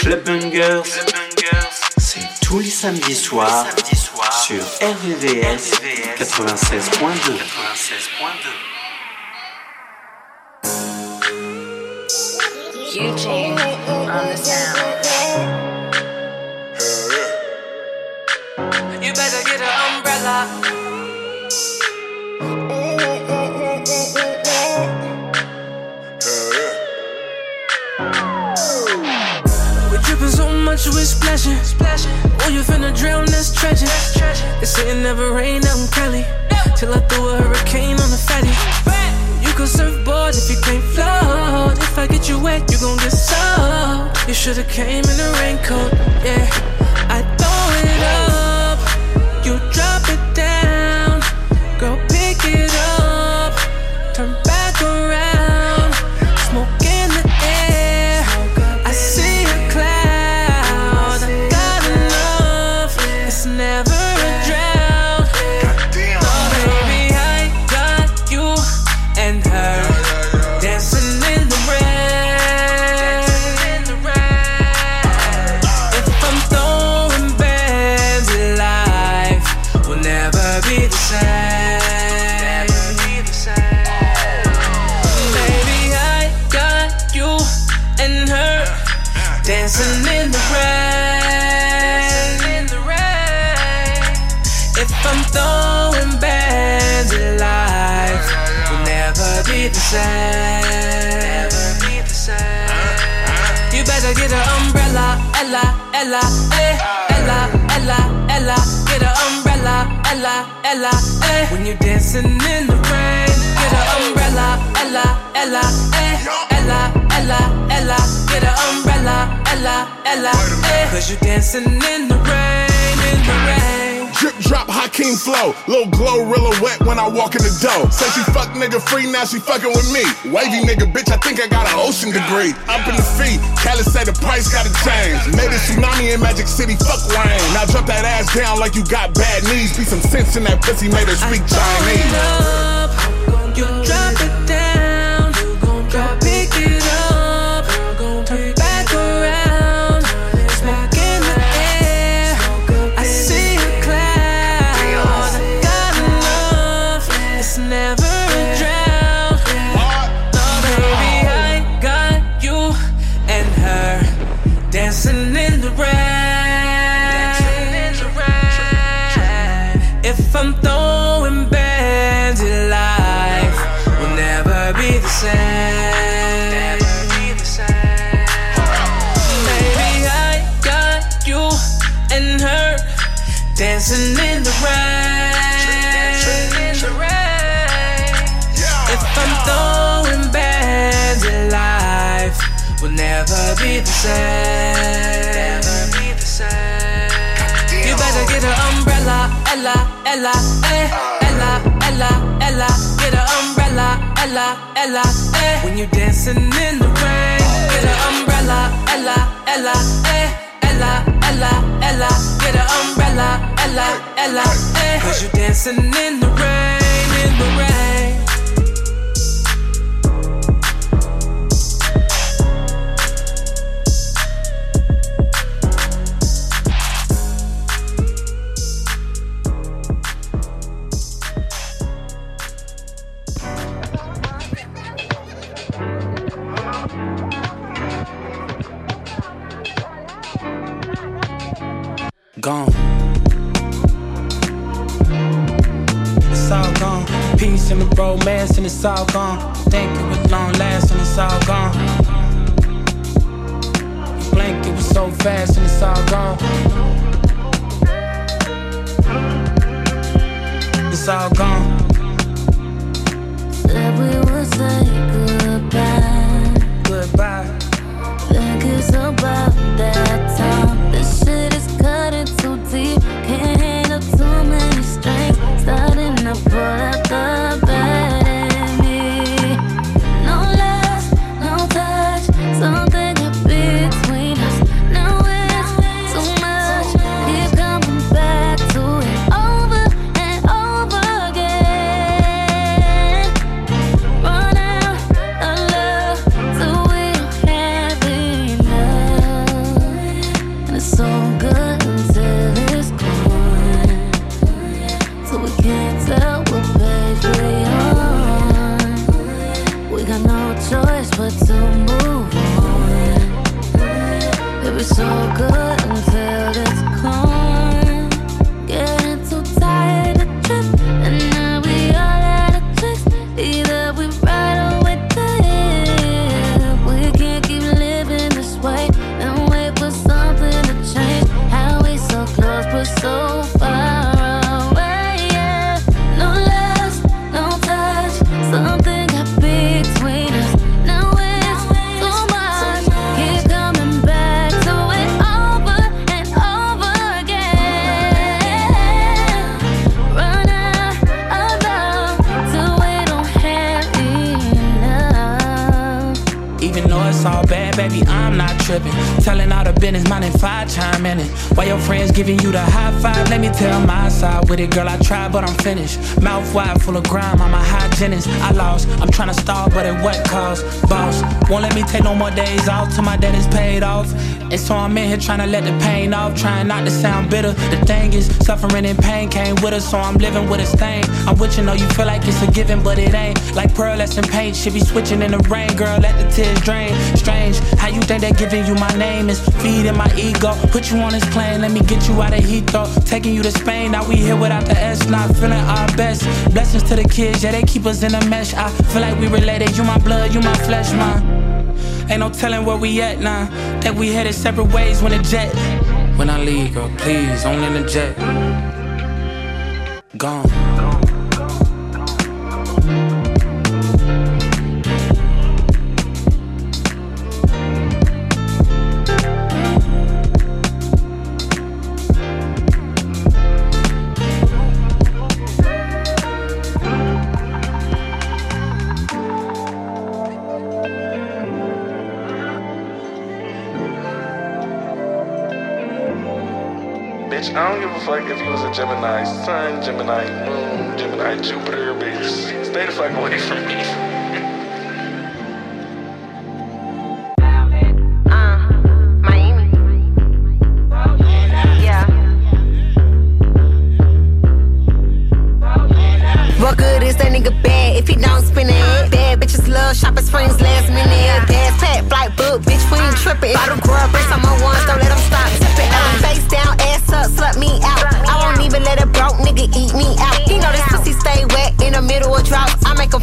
Club Bungers, c'est tous les samedis soirs sur RVVS 96.2. Eugene on the sound. We splashing. Oh, you finna drown, that's tragic. They say it never rain out in Cali. Till I throw a hurricane on the fatty. You can surfboard if you can't float. If I get you wet, you gon' get soaked. You should've came in a raincoat, yeah. Ella, eh, Ella, Ella, Ella. Get an umbrella, Ella, Ella, eh. When you're dancing in the rain, get an umbrella, Ella, Ella, eh, Ella, Ella, Ella. Get an umbrella, Ella, Ella, eh. Cause you're dancing in the rain, in the rain. Drip drop Hakeem flow, little glow rilla wet when I walk in the door. Say she fuck nigga free, now she fucking with me. Wavy nigga, bitch, I think I got an ocean degree. Up in the feet, Cali say the price gotta change. Made a tsunami in Magic City, fuck rain. Now drop that ass down like you got bad knees. Be some sense in that pussy, made her speak Chinese. up, you drop it dancing in the rain. If I'm throwing bands, life will never be the same. You better get an umbrella, Ella, Ella, eh, Ella, Ella, Ella. Get an umbrella, Ella, Ella, eh. When you're dancing in the rain, get an umbrella, Ella, Ella, eh, Ella, Ella. Get an umbrella, Ella, Ella, eh. Cause you're dancing in the rain, in the rain. Giving you the high five, let me tell my side with it, girl. I tried, but I'm finished. Mouth wide, full of grime, I'm a hygienist. I lost, I'm trying to stall, but at what cost? Boss, won't let me take no more days off till my debt is paid off. And so I'm in here trying to let the pain off, trying not to sound bitter. The thing is, suffering and pain came with us, so I'm living with a stain. I'm with you, know you feel like it's a given, but it ain't. Like pearlescent paint, should be switching in the rain, girl. Let the tears drain. Strange, how you think that giving you my name is feeding my ego? Put you on this plane, let me get you out of Heathrow. Taking you to Spain, now we here without the S, not feeling our best. Blessings to the kids, yeah, they keep us in a mesh. I feel like we related, you my blood, you my flesh, man. Ain't no telling where we at now. That we headed separate ways when the jet. When I leave, girl, please, only in the jet. Gone. Gemini Moon, Gemini Jupiter, bitch. Stay the fuck away from me. Shopping springs last minute. Gas pack, flight book, bitch, we ain't tripping. Bottle grub, bricks on my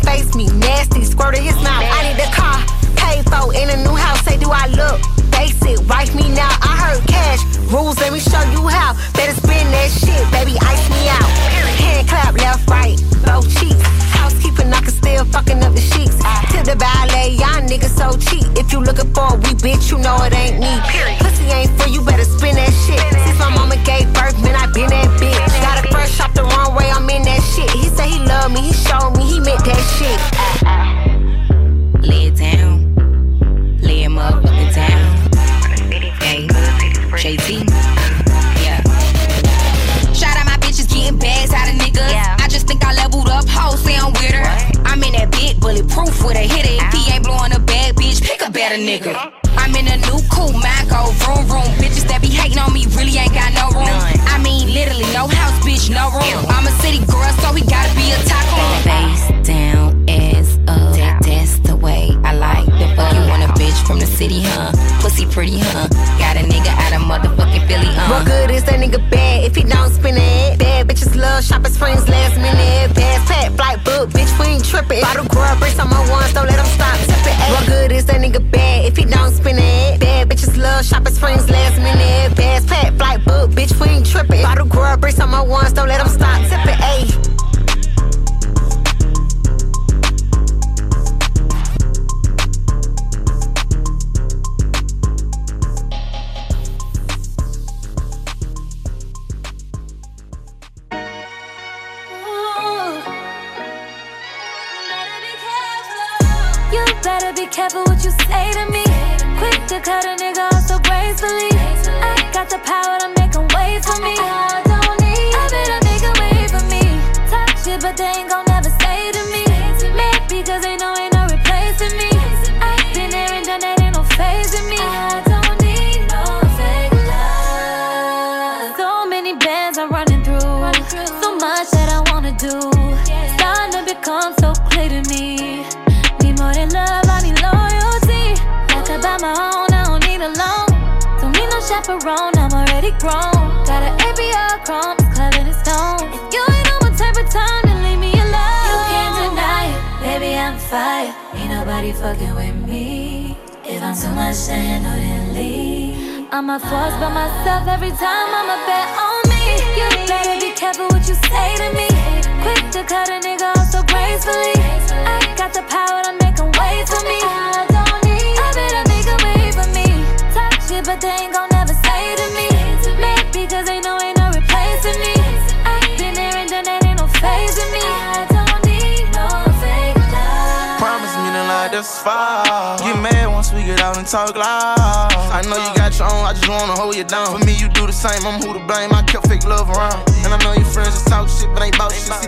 face me, nasty, squirt in his mouth. I need a car, paid for in a new house. Say, do I look basic? Wife me now. I heard cash rules, let me show you how. Better spin that shit, baby, ice me out. Hand clap, left, right, both cheeks. Housekeeping, I can still fucking up the sheets. Tip the ballet, y'all niggas so cheap. If you looking for a weak bitch, you know it ain't me. Pussy ain't free, me, he showed me, he meant that shit. Lay it down. Lay him up, up and down. Hey, JT. Yeah. Shout out my bitches getting bags out of niggas. Yeah. I just think I leveled up, say I'm in that big bulletproof with a hitter. If he ain't blowing a bad bitch, pick a better nigga. City, huh? Pussy pretty, huh? Got a nigga out of motherfucking Philly, uh. What good is that nigga bad if he don't spin it? Bad bitches love shopping springs last minute. Gas pack, flight book, bitch, we ain't tripping. Bottle grub, bricks on my ones, don't let them stop tipping. What good is that nigga bad if he don't spin it? Bad bitches love shopping springs last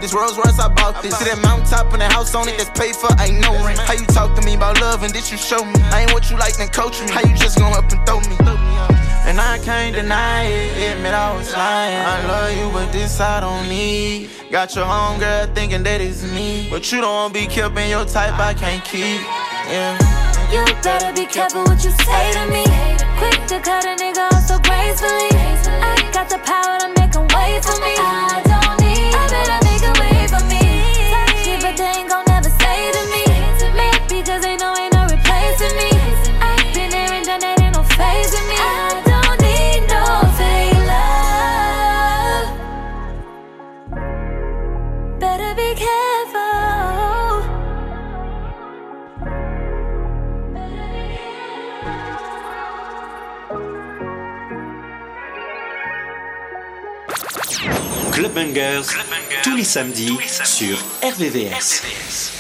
This Rolls Royce I bought this. See that mountaintop and the house on it that's paid for, ain't no rent. How you talk to me about love and did you show me? I ain't what you like, then coach me. How you just gon' up and throw me? And I can't deny it, admit I was lying. I love you, but this I don't need. Got your homegirl thinking that it's me. But you don't be keeping your type, I can't keep. Yeah. You better be careful what you say to me. Quick to cut a nigga off so gracefully. I got the power to make wait for me. Club Bangers, Club Bangers tous, les tous les samedis sur RVVS. RVVS.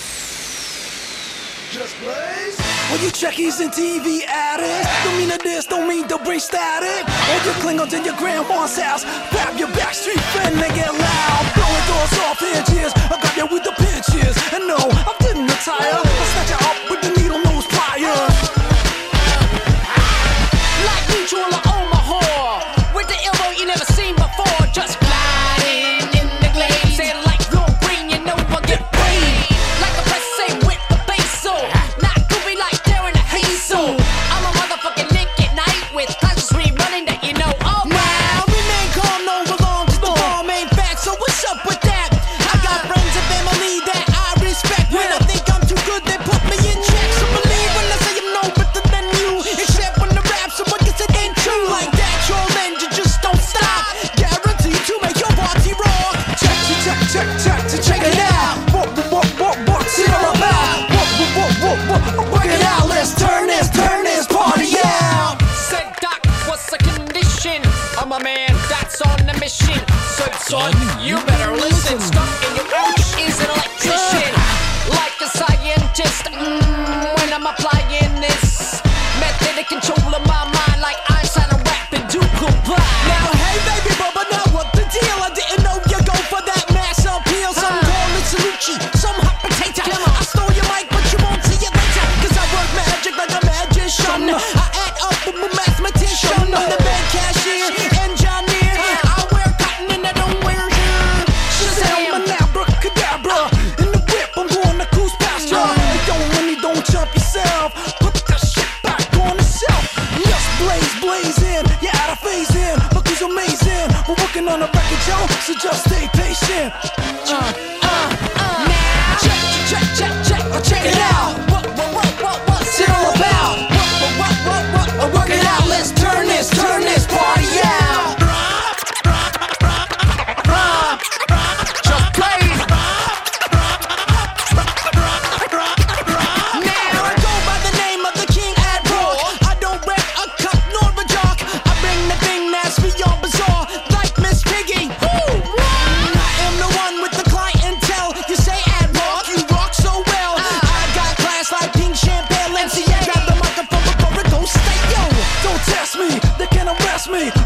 You TV addicts, don't mean this, don't mean to bring static. Or you cling onto your grandma's house, grab your backstreet friend and get loud. Blowing doors off I got you with the pinches. And no, I didn't retire, I snatch you up with the needle nose pliers. Like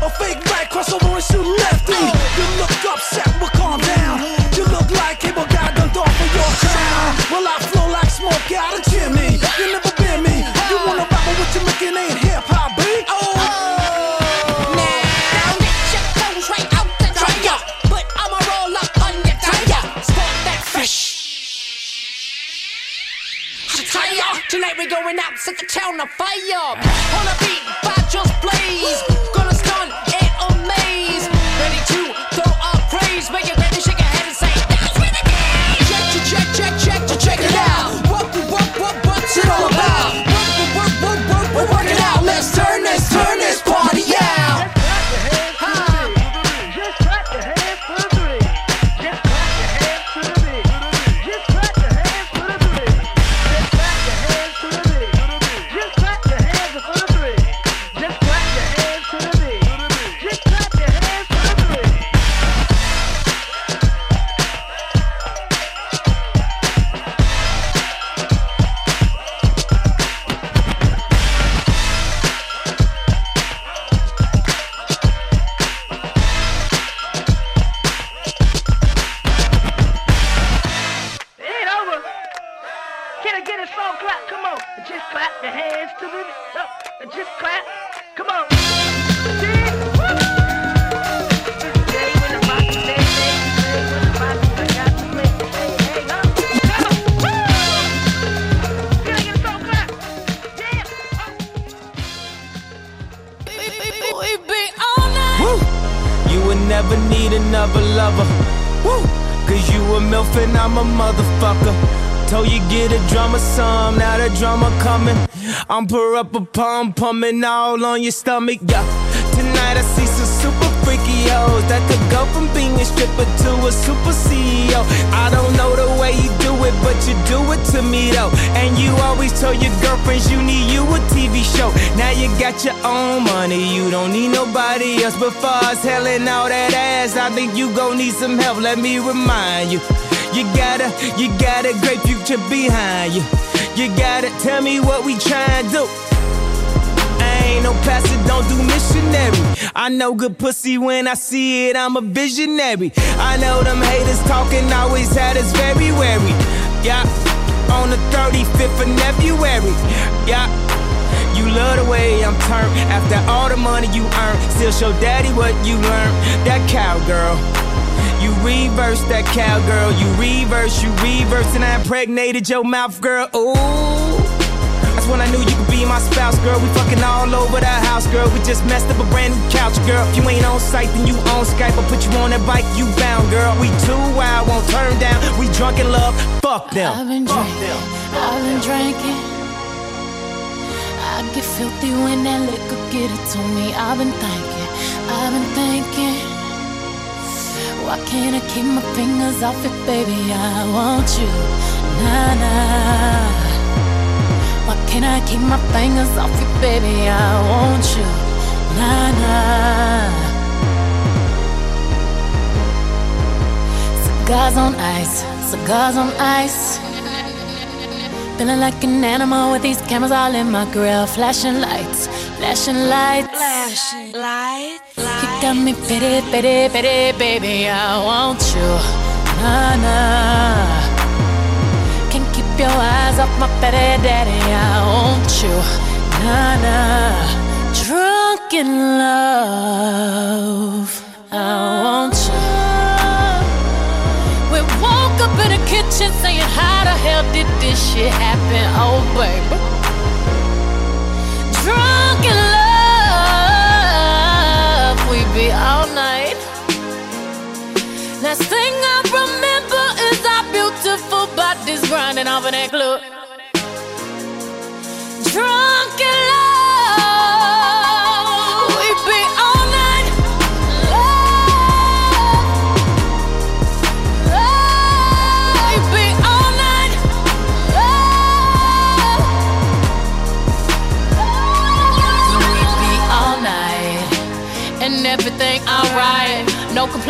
a fake right, cross over and shoot lefty. You look upset, well calm down. You look like cable guy done off of your crown. Well I flow like smoke out of chimney. You never been me. You wanna rap, oh. but what you're making ain't hip hop, B. Oh. Tonight we're going out, set the town on fire. Hold up. Motherfucker. Told you get a drummer some, now the drummer coming. I'm pour up a pum pumping all on your stomach, yeah. Tonight I see some super freaky hoes that could go from being a stripper to a super CEO. I don't know the way you do it, but you do it to me though. And you always told your girlfriends you need you a TV show. Now you got your own money, you don't need nobody else. But far as hellin' all that ass, I think you gon' need some help. Let me remind you. You got a, you got a great future behind you. You gotta tell me what we tryin' to do. I ain't no pastor, don't do missionary. I know good pussy when I see it, I'm a visionary. I know them haters talking always had us very wary. Yeah, on the 35th of February. Yeah. You love the way I'm turned after all the money you earn. Still show daddy what you learned. That cowgirl. You reverse that cowgirl. You reverse, you reverse, and I impregnated your mouth, girl. Ooh. That's when I knew you could be my spouse, girl. We fucking all over the house, girl. We just messed up a brand new couch, girl. If you ain't on site, then you on Skype. I'll put you on that bike, you bound, girl. We too wild, won't turn down. We drunk in love, fuck them. I've been drinking, I've been drinking. I get filthy when that liquor get it to me. I've been thinking, I've been thinking. Why can't I keep my fingers off it, baby? I want you, nah nah. Why can't I keep my fingers off it, baby? I want you, nah nah. Cigars on ice, cigars on ice. Feeling like an animal with these cameras all in my grill. Flashing lights, flashing lights. Flashing lights. You got me pity, pity, pity, baby. I want you. Nah, nah. Can't keep your eyes off my petty daddy. I want you. Nah, nah. Drunk in love. I want you. Up in the kitchen saying, How the hell did this shit happen? Oh, baby. Drunk in love, we be all night. Last thing I remember is our beautiful bodies grinding off in that club. Drunk in love,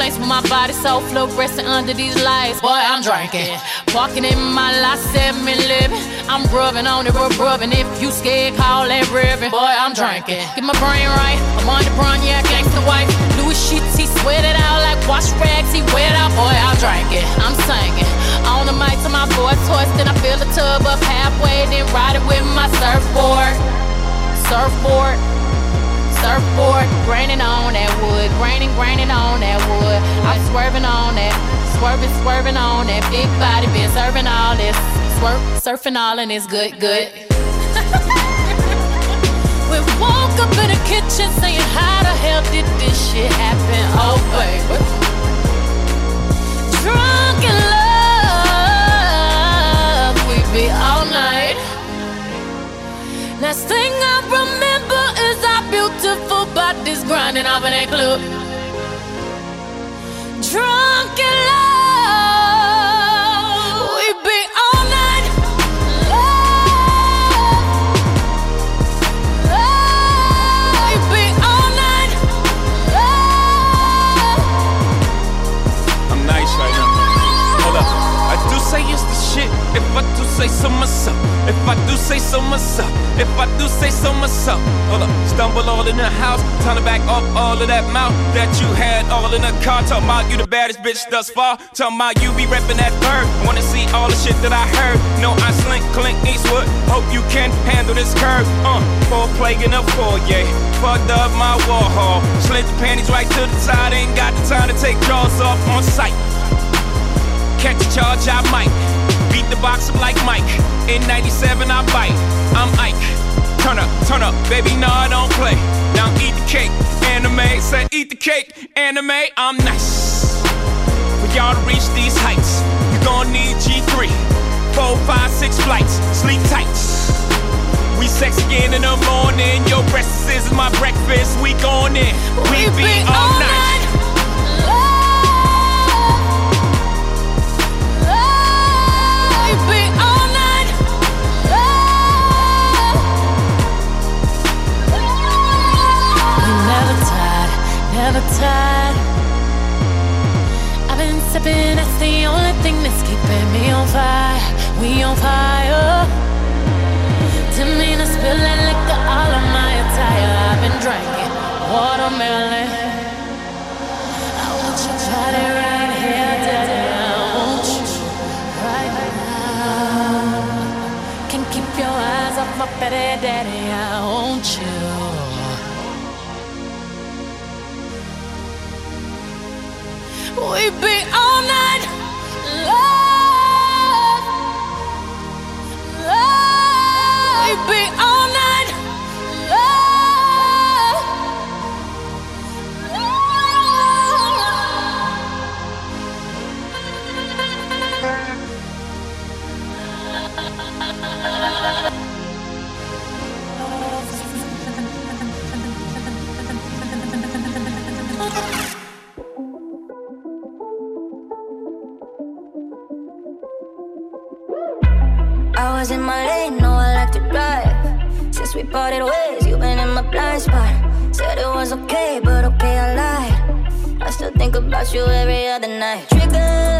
Complaints with my body, so fluorescent under these lights. Boy, I'm drinking. Walking in my lot, seven living. I'm rubbing on it, rub rubbing. If you scared, call that ribbon. Boy, I'm drinking. Get my brain right. I'm on the brown, yeah, gangsta wife. Louis sheets, he sweat it out like wash rags. He wet out, boy, I'm drinking. I'm singing. On the mic to my voice hoarse, then I fill the tub up halfway, then ride it with my surfboard. Surfboard. Surfboard, graining on that wood, graining, graining on that wood. I'm swerving on that, swerving, swerving on that big body, been serving all this, swerve, surfing all and it's good, good. we woke up in the kitchen saying, How the hell did this shit happen? Oh, baby. Drunk in love, we be all night. Last thing grinding off in that club. If I do say so myself. If I do say so myself. If I do say so myself. Hold up, stumble all in the house. turn to back up all of that mouth that you had all in the car. Talking about you the baddest bitch thus far. Talking about you be reppin' that bird. Wanna see all the shit that I heard. No, I slink, clink, Eastwood. Hope you can handle this curve. Uh, four plague in a foyer. Fucked up my war hall. Slid the panties right to the side. Ain't got the time to take jaws off on sight. Catch a charge, I might. Beat the box up like Mike. In 97, I bite. I'm Ike. Turn up, turn up, baby, no, I don't play. Now eat the cake, anime. Say eat the cake, anime. I'm nice. For y'all to reach these heights, you gon' need G3. Four, five, six flights, sleep tight. We sex again in the morning. Your breakfast is my breakfast. We going in. We, be, all night. Never never tired. I've been sipping, that's the only thing that's keeping me on fire. We on fire. Didn't mean to spill that liquor all on my attire. I've been drinking watermelon. I want you try it right here, daddy. I want you right now. Can't keep your eyes off my petty daddy. I want you. We parted ways, you've been in my blind spot. Said it was okay, but okay, I lied. I still think about you every other night. Trigger,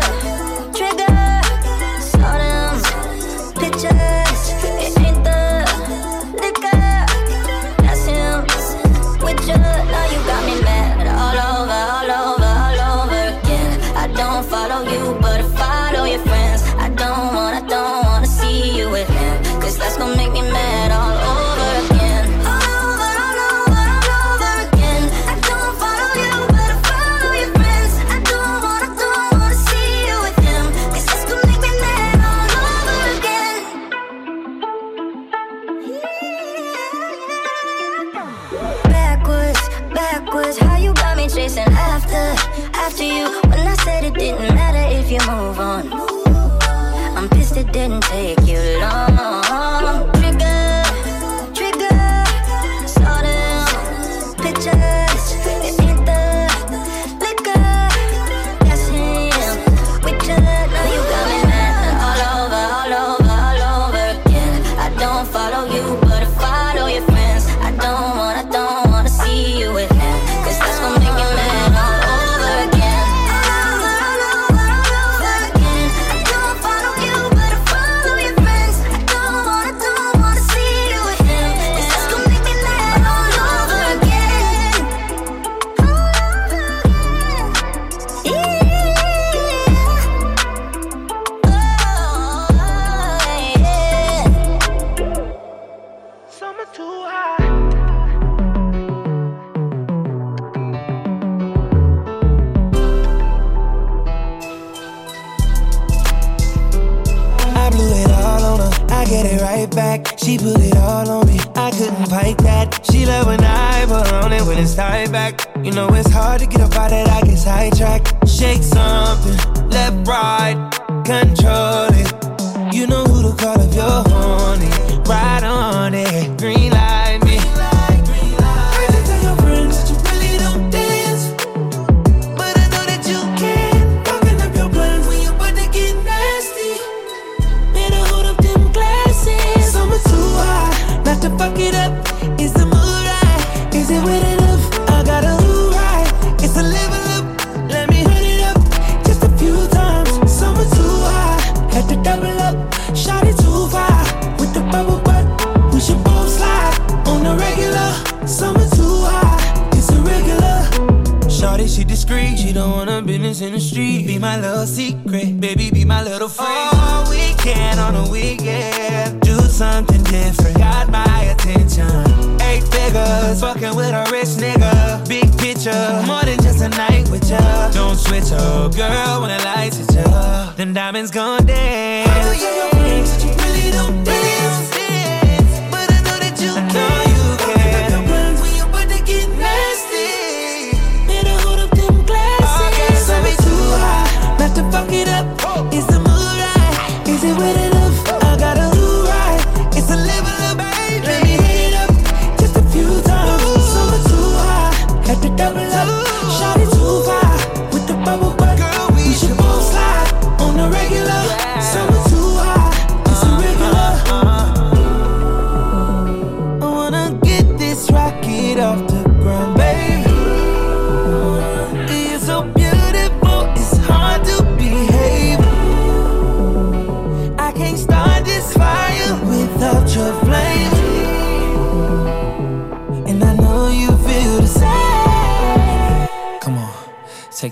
pissed it in the street. Be my little secret, baby, be my little friend. All weekend on a weekend, do something different. Got my attention. Eight figures, fucking with a rich nigga. Big picture, more than just a night with ya. Don't switch up, girl, when the lights hit ya. Them diamonds gone dance. Oh, yeah, yeah, yeah,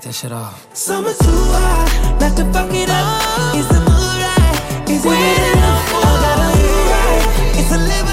that shit off. Summer too hot, not to fuck it up. Is the mood right? Is it enough? I gotta be right. It's a living.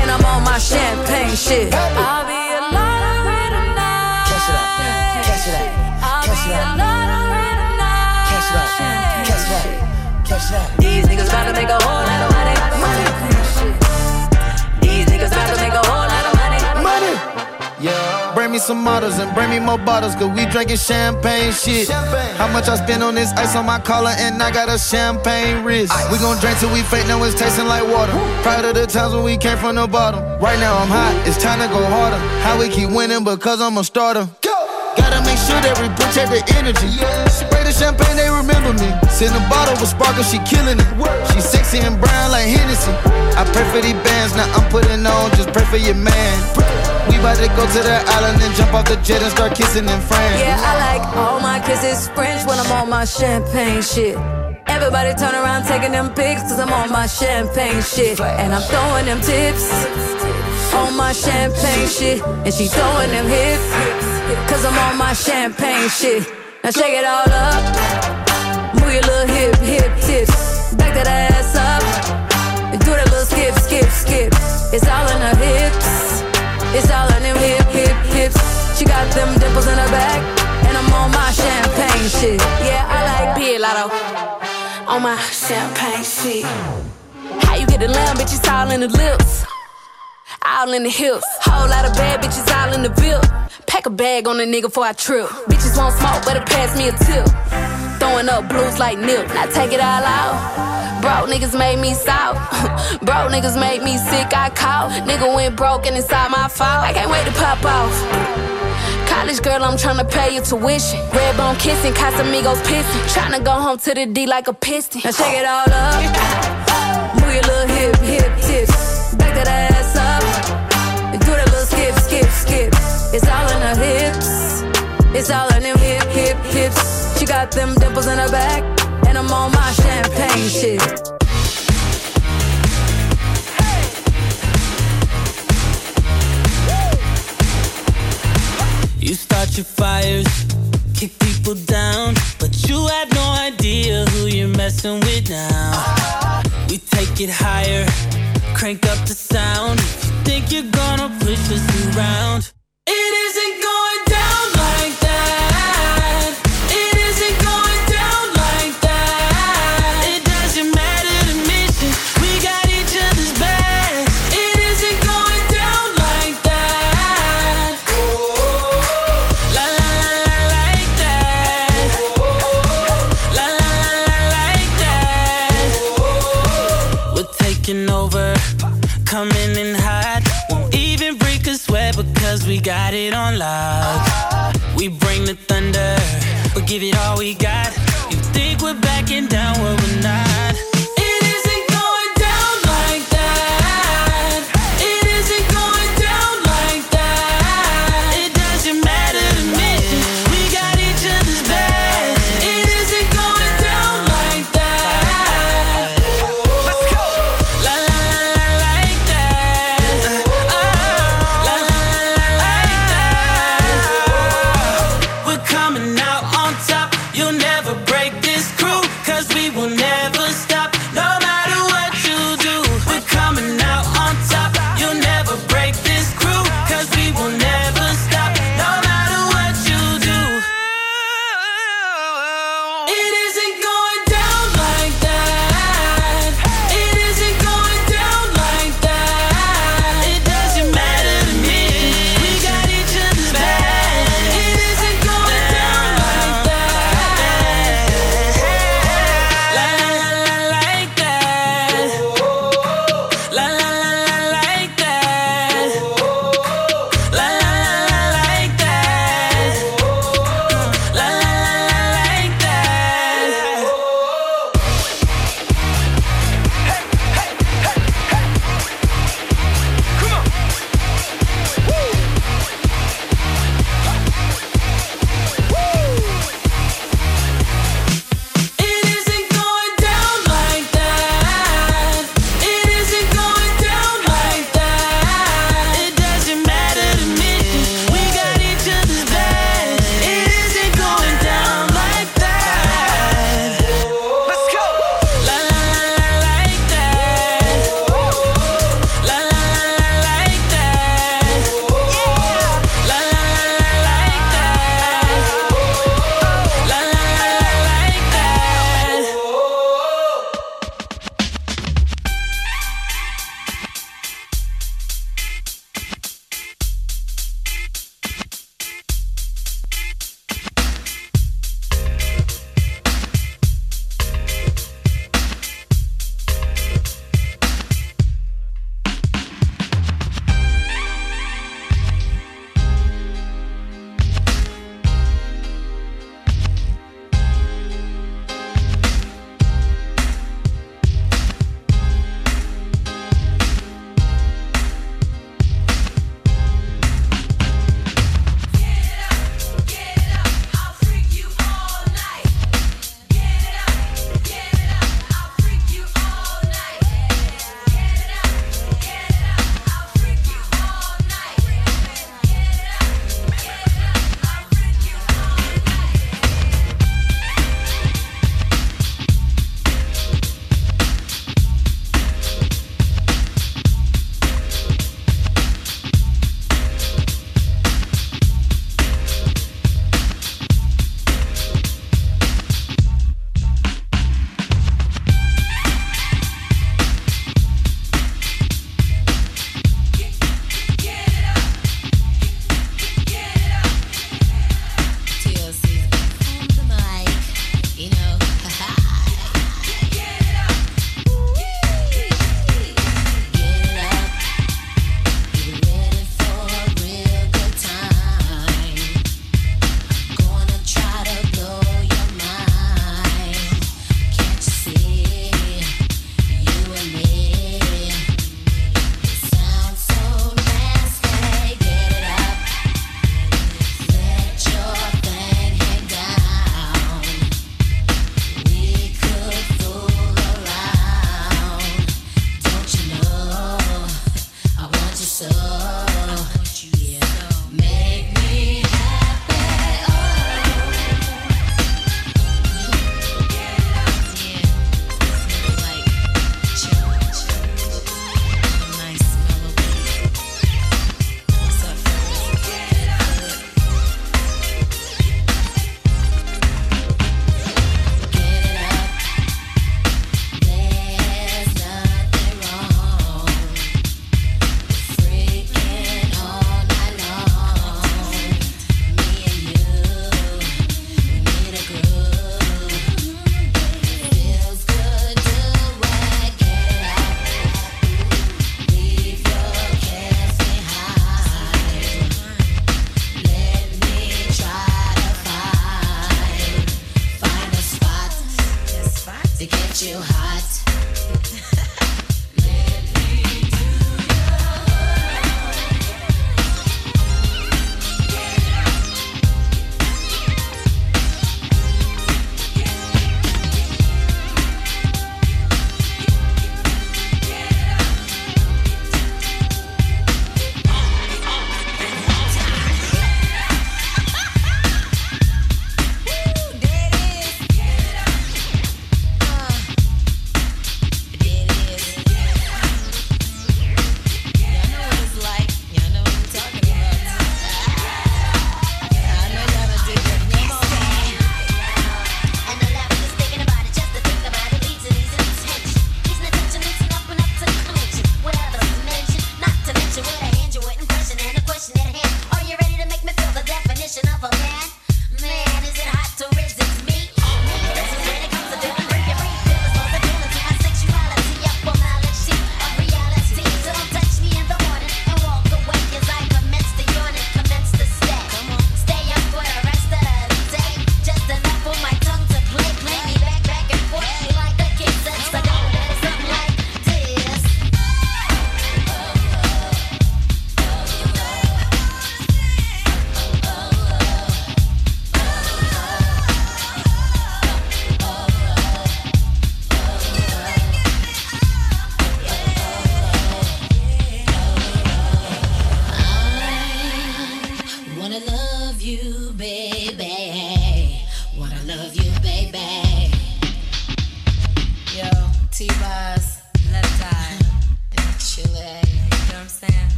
And I'm on my champagne shit. I'll be a tonight. Catch it up. Catch it up. I'll be a lottery tonight. Catch it up. Catch it up. Catch it up. These niggas to make a whole lot of money. Me some models and bring me more bottles, cause we drinking champagne shit. How much I spend on this ice on my collar, and I got a champagne wrist. We gon' drink till we fake, now it's tasting like water. Proud of the times when we came from the bottom. Right now I'm hot, it's time to go harder. How we keep winning because I'm a starter. Gotta make sure that we protect the energy. Yeah. Spray the champagne, they remember me. Send a bottle with sparkle, she killing it. She sexy and brown like Hennessy. I pray for these bands, now I'm putting on, just pray for your man. We about to go to the island and jump off the jet and start kissing in France. Yeah, I like all my kisses French when I'm on my champagne shit. Everybody turn around taking them pics cause I'm on my champagne shit. And I'm throwing them tips on my champagne shit. And she throwing them hips cause I'm on my champagne shit. Now shake it all up. Move your little hip, hip tips. Back that ass up. And do that little skip, skip, skip. It's all in her hips. It's all in them hip, hip, hips. She got them dimples in her back. And I'm on my champagne shit. Yeah, I like Beer Lotto. On my champagne shit. How you get the lamb, bitch? It's all in the lips. All in the hips. Whole lot of bad bitches all in the bill. Pack a bag on a nigga before I trip. Bitches won't smoke, better pass me a tip. Throwing up blues like nip. Now take it all out. Broke niggas made me south. broke niggas made me sick. I caught. Nigga went broke and it's all my fault. I can't wait to pop off. College girl, I'm tryna pay your tuition. Red bone kissing, Casamigos pissing. Tryna go home to the D like a piston. Now shake it all up. Move your little hip, hip tips. Back that ass up. And do that little skip, skip, skip. It's all in the hips. It's all in them hip, hip, hips. Got them dimples in her back. And I'm on my champagne shit. You start your fires, kick people down, but you have no idea who you're messing with now. We take it higher, crank up the sound. If you think you're gonna push us around, it isn't got it on lock. We bring the thunder, we give it all we got. You think we're backing down, well we're not.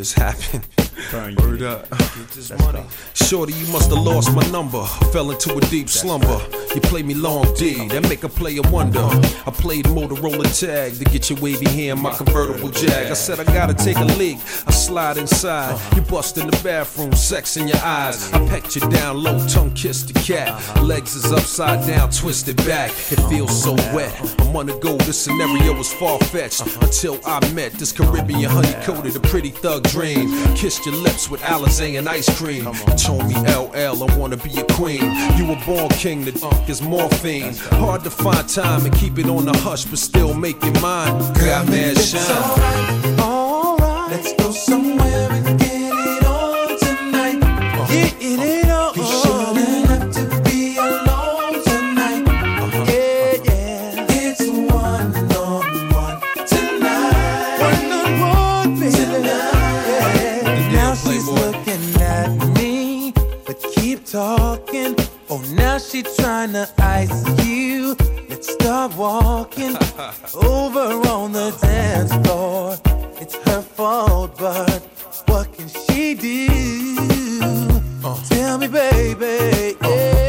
This happen. Word up. Get this money. Shorty, you must have lost my number. Fell into a deep slumber. You play me long D, that make a player wonder. I played Motorola tag to get your wavy hair in my convertible jag. I said I gotta take a leak. I slide inside. You bust in the bathroom, sex in your eyes. I pecked you down low, tongue kiss the cat. Legs is upside down, twisted back. It feels so wet. I'm on the go. This scenario was far fetched until I met this Caribbean honey coated, a pretty thug dream. Kissed your lips with Alizé and ice cream. Told me LL, I wanna be a queen. You were born king, the uh, is morphine. Hard to find time and keep it on the hush, but still make it mine. Got mad shine. Alright, let's go somewhere to ice you. Let's start walking over on the dance floor. It's her fault, but what can she do? Oh. Tell me, baby. Yeah.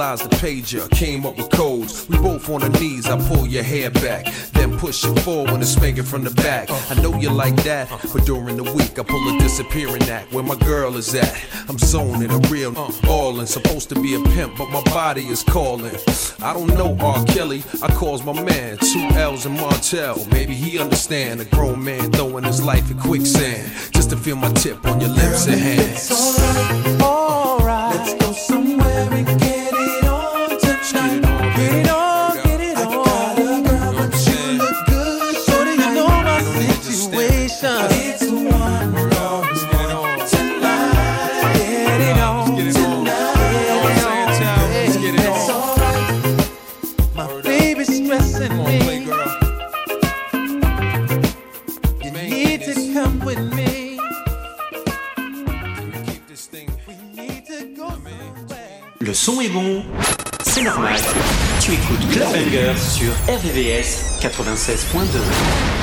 analyzed the pager, came up with codes. We both on our knees, I pull your hair back, then push it forward and spank it from the back. I know you like that, but during the week I pull a disappearing act where my girl is at. I'm zoning, a real uh, ballin', supposed to be a pimp, but my body is calling. I don't know R. Kelly, I calls my man, two L's and Martel. Maybe he understand a grown man throwing his life in quicksand just to feel my tip on your lips and hands. RVS 96.2.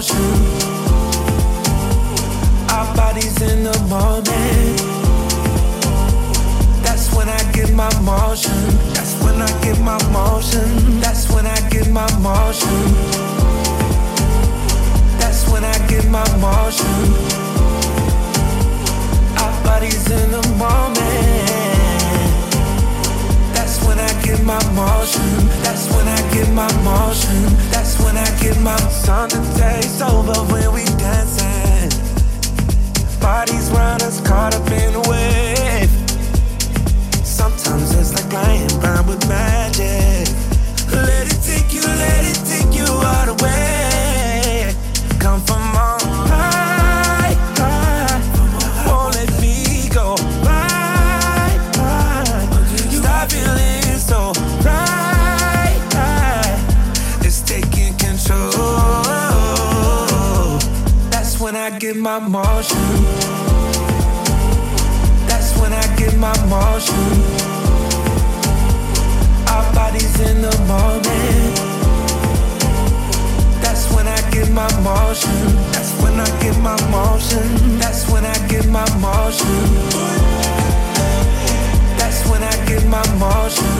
motion. Our bodies in the moment. That's when I get my motion. That's when I get my motion. That's when I get my motion. That's when I get my motion. Our bodies in the moment. That's when I get my motion. That's when I get my motion. That's when I get my something takes over when we dancing. Bodies round us caught up in a wave. Sometimes it's like playing blind with magic. Let it take you, let it take you all the way. Motion. That's when I get my motion. Our bodies in the moment. That's when I get my motion. That's when I get my motion. That's when I get my motion. That's when I get my motion.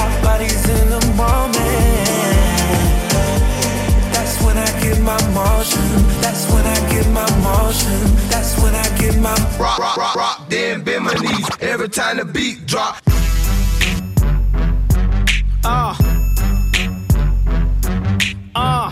Our bodies in the moment. That's when I get my motion. That's when I get my motion. That's when I get my Rock, rock, rock, rock, then bend my knees every time the beat drop. Uh. Uh.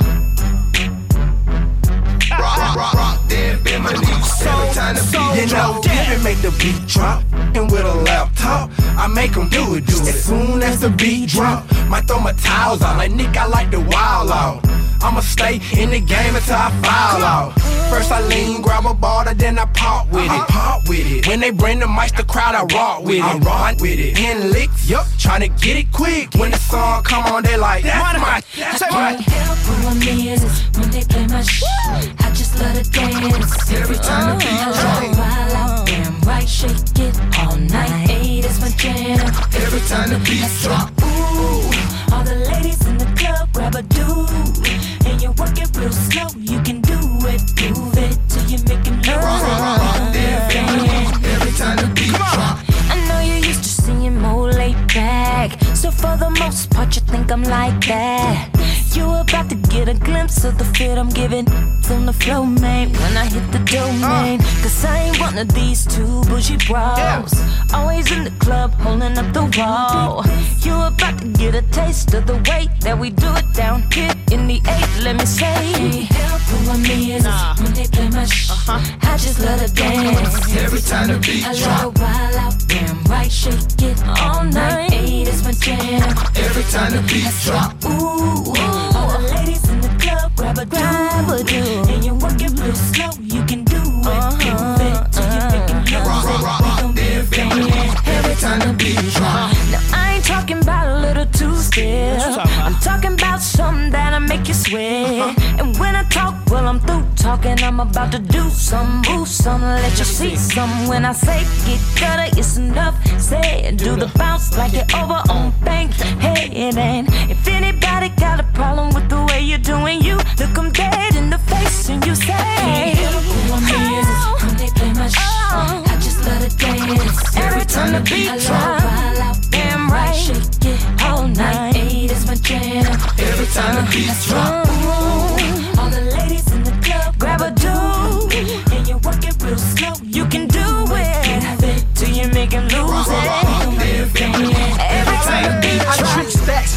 Rock, rock, rock, rock, then bend my knees every time the beat You know, Giving make the beat drop. And with a laptop, I make them do it, do it. As soon as the beat drop, might throw my towels out. Like Nick, I like the wild out. I'ma stay in the game until I fall out. First I lean, grab a ball, then I pop with it. Uh-huh. Pop with it. When they bring the mics, the crowd, I rock with it. I rock with it. In licks, yup, tryna get it quick. When the song come on, they like, that's my, that's my. help who I'm is when they play my shit. I just love to dance every time the beat drop. While out, damn right, shake it all night. Hey, that's my jam. Every time the beat drop. Ooh, all the ladies in the club grab a dude, and you work it real slow. You can do it, move it till you make it. Every time the beat drop. I know you're used to seeing more laid back. So for the most part, you think I'm like that. You about to get a glimpse of the fit I'm giving on the flow, man. When I hit the domain, cause I ain't one of these two bougie bros. Always in the club, holding up the wall. You about to get a taste of the way that we do it down here in the eight. Let me say, help who I'm is when they play my sh- uh-huh. I just love to dance. Every time the beat I drop. love out, right, shake it all night. Hey, that's my jam. Every time the beat drop. Ooh, talking. I'm about to do some, move some, let you see some. When I say get gutter, it's enough said. Do the bounce like you're over on bank. Hey, and if anybody got a problem with the way you're doing you, look 'em dead in the face and you say, is oh, when they play my oh. sh- I just love to dance every time the beat drop. Damn right, shake it all night. Hey, that's my jam. Every time the beat drop.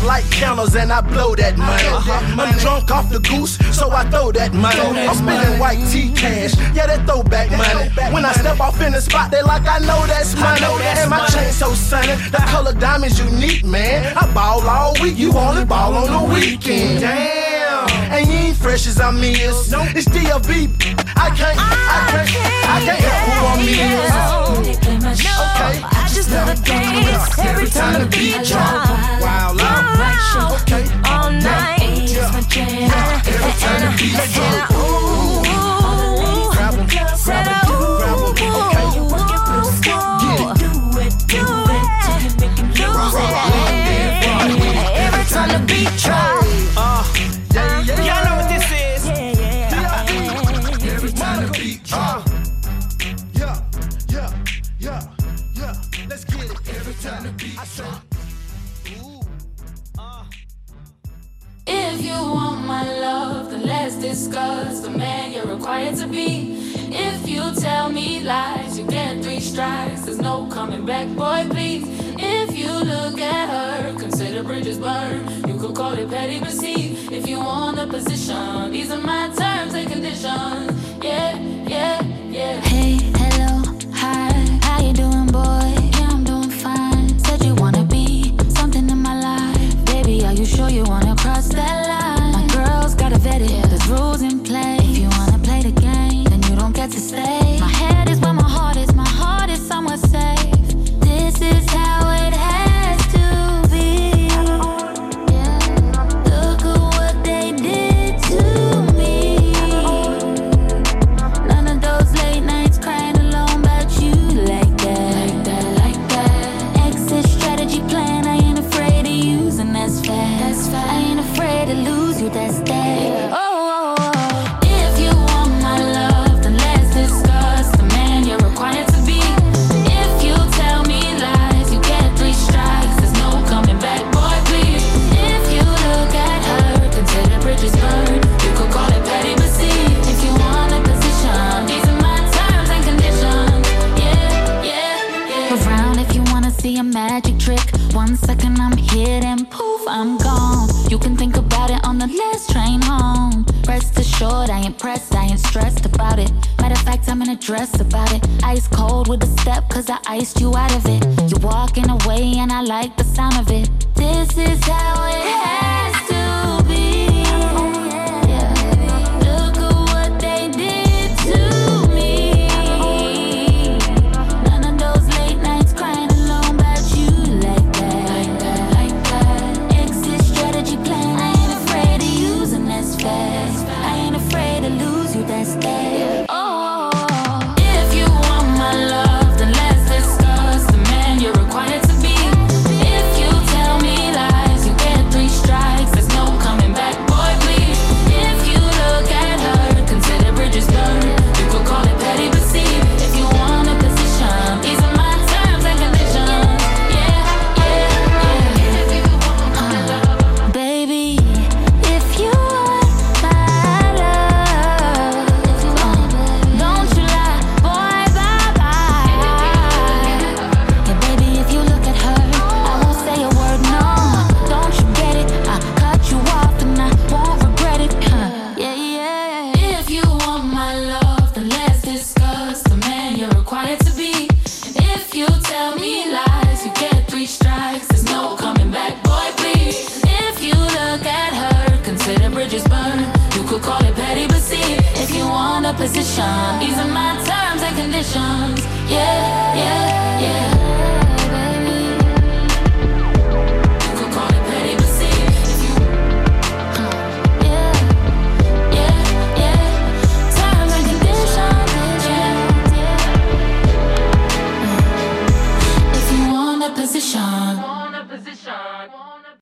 Like counters and I blow that money. I'm drunk off the goose, so I throw that money. I'm spending white tea cash, yeah, they that throwback money. When I step off in the spot, they like I know that's money. And my chain so sunny, the color diamond's unique, man. I ball all week, you only ball on the weekend. Damn, and you ain't fresh as I'm is. It's DLB. I can't, I can't, I can't help who I'm is. Okay. I just love to dance every time the beat drop. Wow, Wow, okay. All night, it's my jam. Every time the beat drop. Ooh, grab 'em, grab 'em, that he. If you want a position, these are my terms and conditions. Ice cold with a step, cause I iced you out of it. You're walking away, and I like the sound of it. This is how it happens.